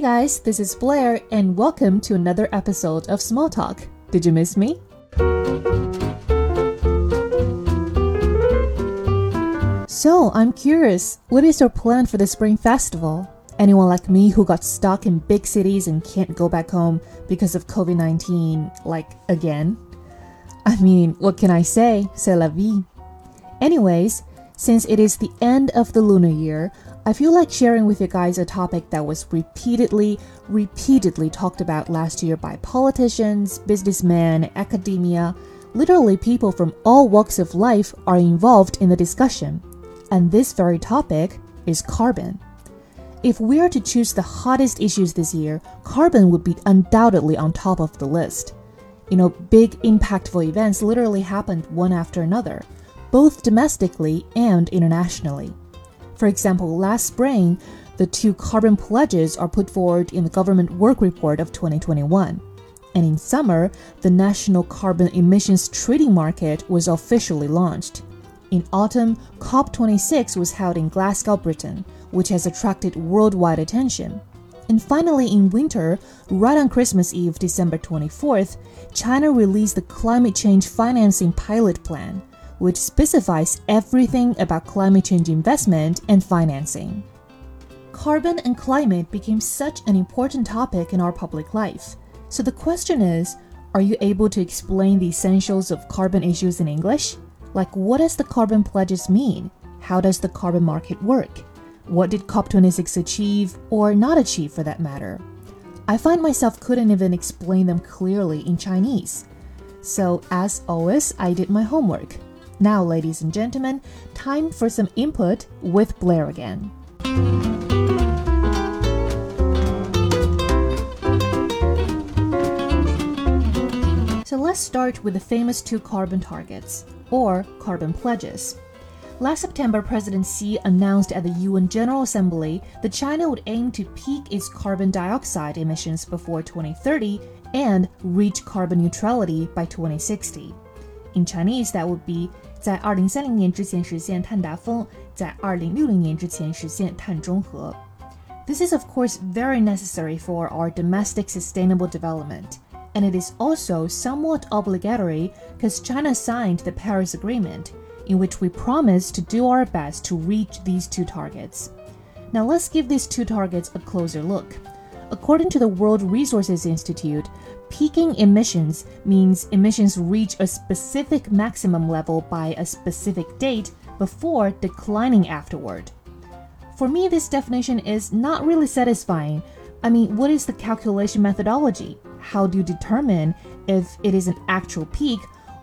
Hey guys, this is Blair, and welcome to another episode of Small Talk. Did you miss me? So, I'm curious, what is your plan for the Spring Festival? Anyone like me who got stuck in big cities and can't go back home because of COVID 19, like again? I mean, what can I say? C'est la vie. Anyways, since it is the end of the lunar year, I feel like sharing with you guys a topic that was repeatedly, repeatedly talked about last year by politicians, businessmen, academia. Literally, people from all walks of life are involved in the discussion. And this very topic is carbon. If we are to choose the hottest issues this year, carbon would be undoubtedly on top of the list. You know, big impactful events literally happened one after another, both domestically and internationally. For example, last spring, the two carbon pledges are put forward in the government work report of 2021. And in summer, the national carbon emissions trading market was officially launched. In autumn, COP26 was held in Glasgow, Britain, which has attracted worldwide attention. And finally, in winter, right on Christmas Eve, December 24th, China released the Climate Change Financing Pilot Plan, which specifies everything about climate change investment and financing. Carbon and climate became such an important topic in our public life. So the question is are you able to explain the essentials of carbon issues in English? Like, what does the carbon pledges mean? How does the carbon market work? What did COP26 achieve, or not achieve for that matter? I find myself couldn't even explain them clearly in Chinese. So, as always, I did my homework. Now, ladies and gentlemen, time for some input with Blair again. So let's start with the famous two carbon targets, or carbon pledges. Last September, President Xi announced at the UN General Assembly that China would aim to peak its carbon dioxide emissions before 2030 and reach carbon neutrality by 2060. In Chinese, that would be 在二零三零年之前实现碳达峰，在二零六零年之前实现碳中和。This is, of course, very necessary for our domestic sustainable development and it is also somewhat obligatory because China signed the Paris Agreement, in which we promised to do our best to reach these two targets. Now let's give these two targets a closer look. According to the World Resources Institute, peaking emissions means emissions reach a specific maximum level by a specific date before declining afterward. For me, this definition is not really satisfying. I mean, what is the calculation methodology? how do you determine if it is an actual peak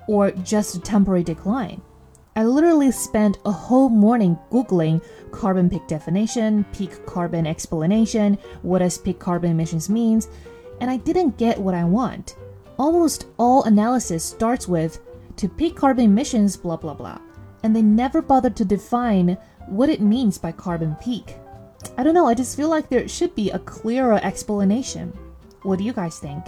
or just a temporary decline? I literally spent a whole morning Googling carbon peak definition, peak carbon explanation, what does peak carbon emissions means, and I didn't get what I want. Almost all analysis starts with to peak carbon emissions, blah blah blah, and they never bother to define what it means by carbon peak. I don't know, I just feel like there should be a clearer explanation. What do you guys think?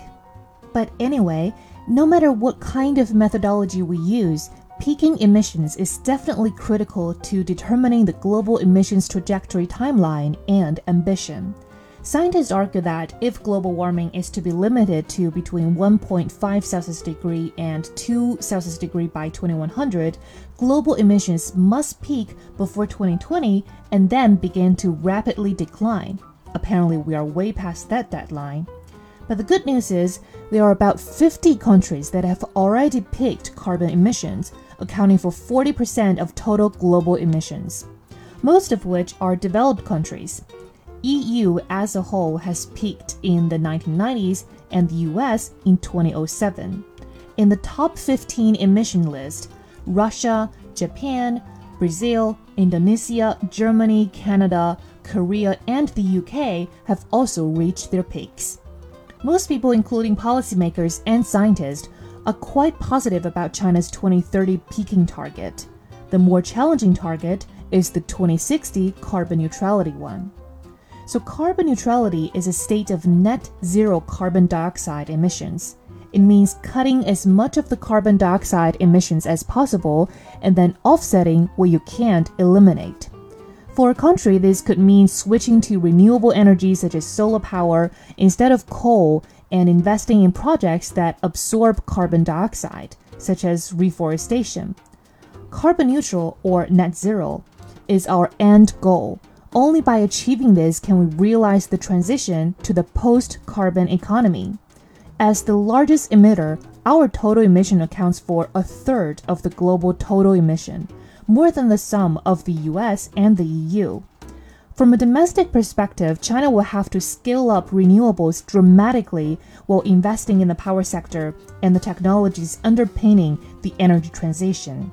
But anyway, no matter what kind of methodology we use, peaking emissions is definitely critical to determining the global emissions trajectory timeline and ambition. Scientists argue that if global warming is to be limited to between 1.5 Celsius degree and 2 Celsius degree by 2100, global emissions must peak before 2020 and then begin to rapidly decline. Apparently, we are way past that deadline. But the good news is there are about 50 countries that have already peaked carbon emissions, accounting for 40% of total global emissions, most of which are developed countries. EU as a whole has peaked in the 1990s and the US in 2007. In the top 15 emission list, Russia, Japan, Brazil, Indonesia, Germany, Canada, Korea, and the UK have also reached their peaks. Most people, including policymakers and scientists, are quite positive about China's 2030 peaking target. The more challenging target is the 2060 carbon neutrality one. So, carbon neutrality is a state of net zero carbon dioxide emissions. It means cutting as much of the carbon dioxide emissions as possible and then offsetting what you can't eliminate. For a country, this could mean switching to renewable energy such as solar power instead of coal and investing in projects that absorb carbon dioxide, such as reforestation. Carbon neutral or net zero is our end goal. Only by achieving this can we realize the transition to the post carbon economy. As the largest emitter, our total emission accounts for a third of the global total emission, more than the sum of the US and the EU. From a domestic perspective, China will have to scale up renewables dramatically while investing in the power sector and the technologies underpinning the energy transition.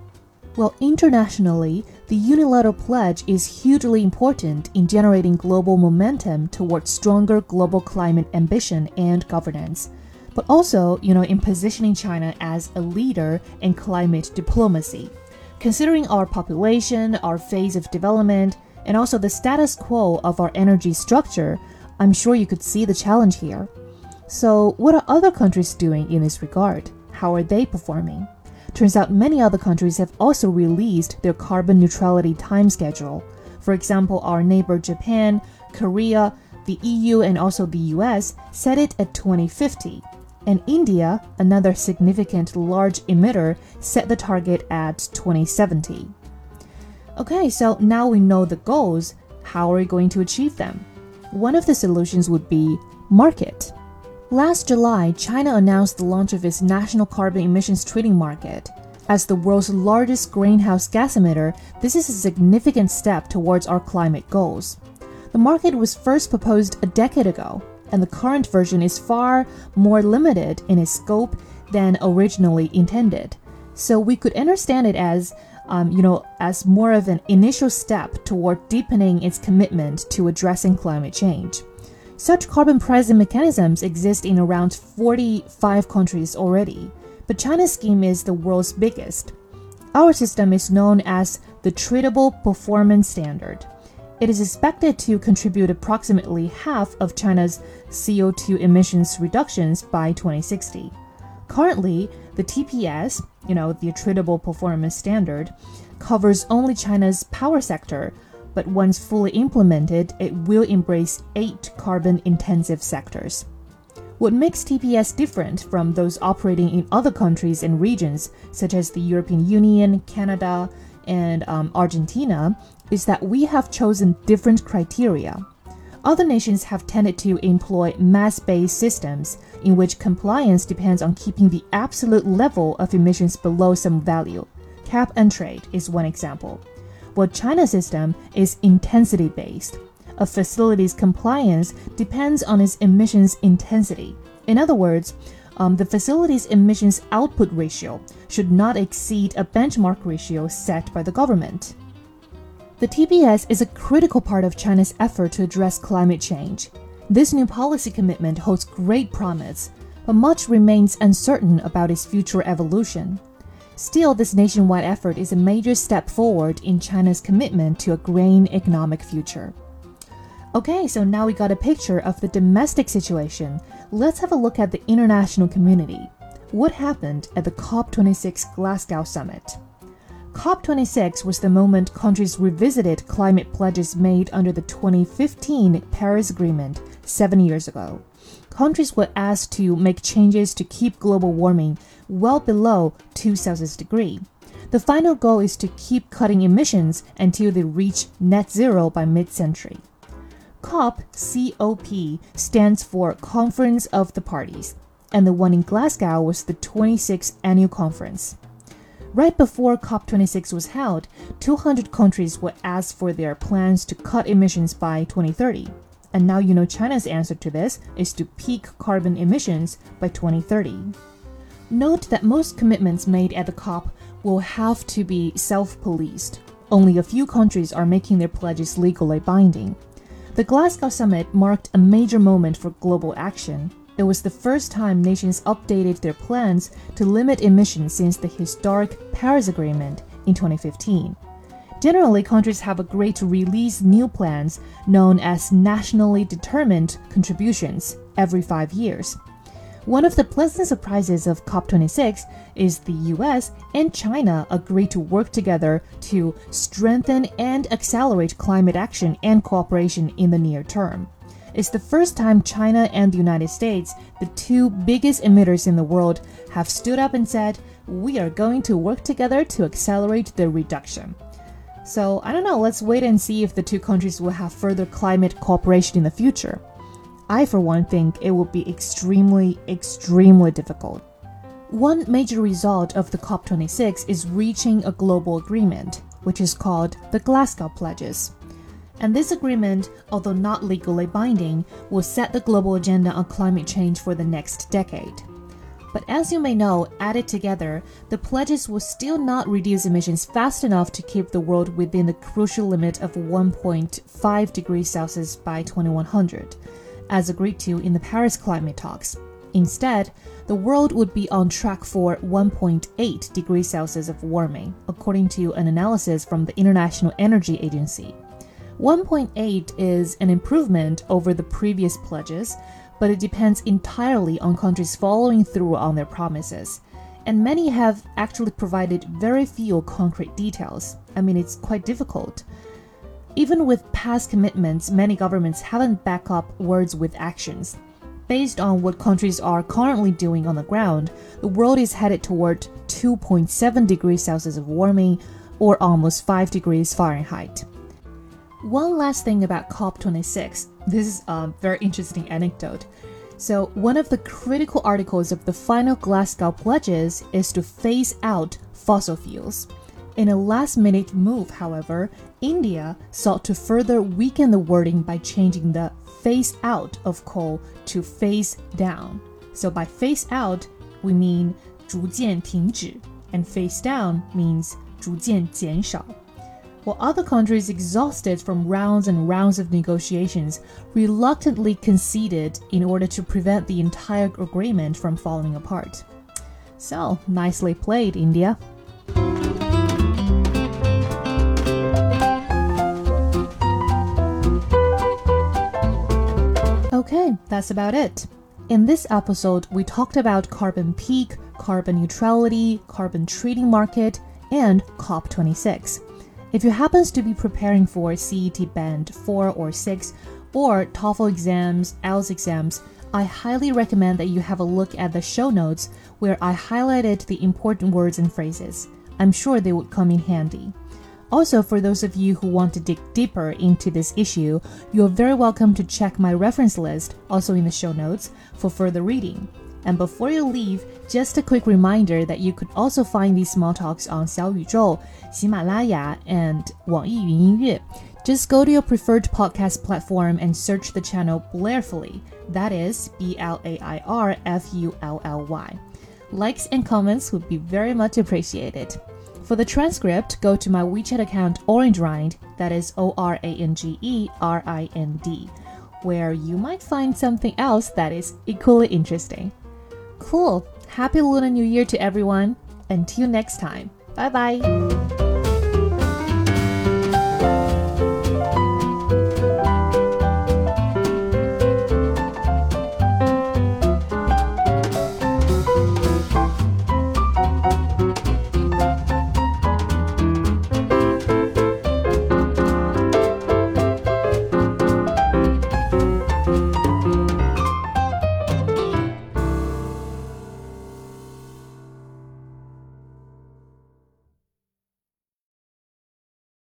While internationally, the unilateral pledge is hugely important in generating global momentum towards stronger global climate ambition and governance, but also, you know, in positioning China as a leader in climate diplomacy. Considering our population, our phase of development, and also the status quo of our energy structure, I'm sure you could see the challenge here. So, what are other countries doing in this regard? How are they performing? Turns out many other countries have also released their carbon neutrality time schedule. For example, our neighbor Japan, Korea, the EU, and also the US set it at 2050. And India, another significant large emitter, set the target at 2070. Okay, so now we know the goals. How are we going to achieve them? One of the solutions would be market. Last July, China announced the launch of its national carbon emissions trading market. As the world's largest greenhouse gas emitter, this is a significant step towards our climate goals. The market was first proposed a decade ago, and the current version is far more limited in its scope than originally intended. So we could understand it as um, you know, as more of an initial step toward deepening its commitment to addressing climate change. Such carbon pricing mechanisms exist in around 45 countries already, but China's scheme is the world's biggest. Our system is known as the Tradable Performance Standard. It is expected to contribute approximately half of China's CO2 emissions reductions by 2060. Currently, the TPS, you know, the Tradable Performance Standard, covers only China's power sector, but once fully implemented, it will embrace eight carbon intensive sectors. What makes TPS different from those operating in other countries and regions, such as the European Union, Canada, and um, Argentina, is that we have chosen different criteria. Other nations have tended to employ mass based systems in which compliance depends on keeping the absolute level of emissions below some value. Cap and trade is one example. While China's system is intensity based. A facility's compliance depends on its emissions intensity. In other words, um, the facility's emissions output ratio should not exceed a benchmark ratio set by the government. The TPS is a critical part of China's effort to address climate change. This new policy commitment holds great promise, but much remains uncertain about its future evolution. Still, this nationwide effort is a major step forward in China's commitment to a green economic future. Okay, so now we got a picture of the domestic situation. Let's have a look at the international community. What happened at the COP26 Glasgow summit? COP26 was the moment countries revisited climate pledges made under the 2015 Paris Agreement seven years ago. Countries were asked to make changes to keep global warming well below 2 Celsius degree. The final goal is to keep cutting emissions until they reach net zero by mid century. COP COP stands for Conference of the Parties, and the one in Glasgow was the 26th annual conference. Right before COP26 was held, 200 countries were asked for their plans to cut emissions by 2030. And now you know China's answer to this is to peak carbon emissions by 2030. Note that most commitments made at the COP will have to be self policed. Only a few countries are making their pledges legally binding. The Glasgow summit marked a major moment for global action, it was the first time nations updated their plans to limit emissions since the historic Paris Agreement in 2015. Generally, countries have agreed to release new plans known as nationally determined contributions every five years. One of the pleasant surprises of COP26 is the US and China agreed to work together to strengthen and accelerate climate action and cooperation in the near term. It's the first time China and the United States, the two biggest emitters in the world, have stood up and said, We are going to work together to accelerate the reduction. So, I don't know, let's wait and see if the two countries will have further climate cooperation in the future. I, for one, think it will be extremely, extremely difficult. One major result of the COP26 is reaching a global agreement, which is called the Glasgow Pledges. And this agreement, although not legally binding, will set the global agenda on climate change for the next decade. But as you may know, added together, the pledges will still not reduce emissions fast enough to keep the world within the crucial limit of 1.5 degrees Celsius by 2100 as agreed to in the Paris climate talks. Instead, the world would be on track for 1.8 degrees Celsius of warming, according to an analysis from the International Energy Agency. 1.8 is an improvement over the previous pledges, but it depends entirely on countries following through on their promises. And many have actually provided very few concrete details. I mean, it's quite difficult. Even with past commitments, many governments haven't backed up words with actions. Based on what countries are currently doing on the ground, the world is headed toward 2.7 degrees Celsius of warming, or almost 5 degrees Fahrenheit. One last thing about COP26 this is a very interesting anecdote. So, one of the critical articles of the final Glasgow pledges is to phase out fossil fuels. In a last minute move, however, India sought to further weaken the wording by changing the phase out of coal to phase down. So by phase out, we mean 逐渐停止, and phase down means 逐渐减少. While other countries exhausted from rounds and rounds of negotiations reluctantly conceded in order to prevent the entire agreement from falling apart. So, nicely played, India. Okay, that's about it. In this episode, we talked about carbon peak, carbon neutrality, carbon trading market, and COP26. If you happen to be preparing for CET Band 4 or 6, or TOEFL exams, IELTS exams, I highly recommend that you have a look at the show notes where I highlighted the important words and phrases. I'm sure they would come in handy. Also, for those of you who want to dig deeper into this issue, you're very welcome to check my reference list, also in the show notes, for further reading. And before you leave, just a quick reminder that you could also find these small talks on 小宇宙, Himalaya, and 网易云音乐. Just go to your preferred podcast platform and search the channel Blairfully. That is B L A I R F U L L Y. Likes and comments would be very much appreciated. For the transcript, go to my WeChat account Orange Rind, that is O R A N G E R I N D, where you might find something else that is equally interesting. Cool. Happy Lunar New Year to everyone. Until next time. Bye bye.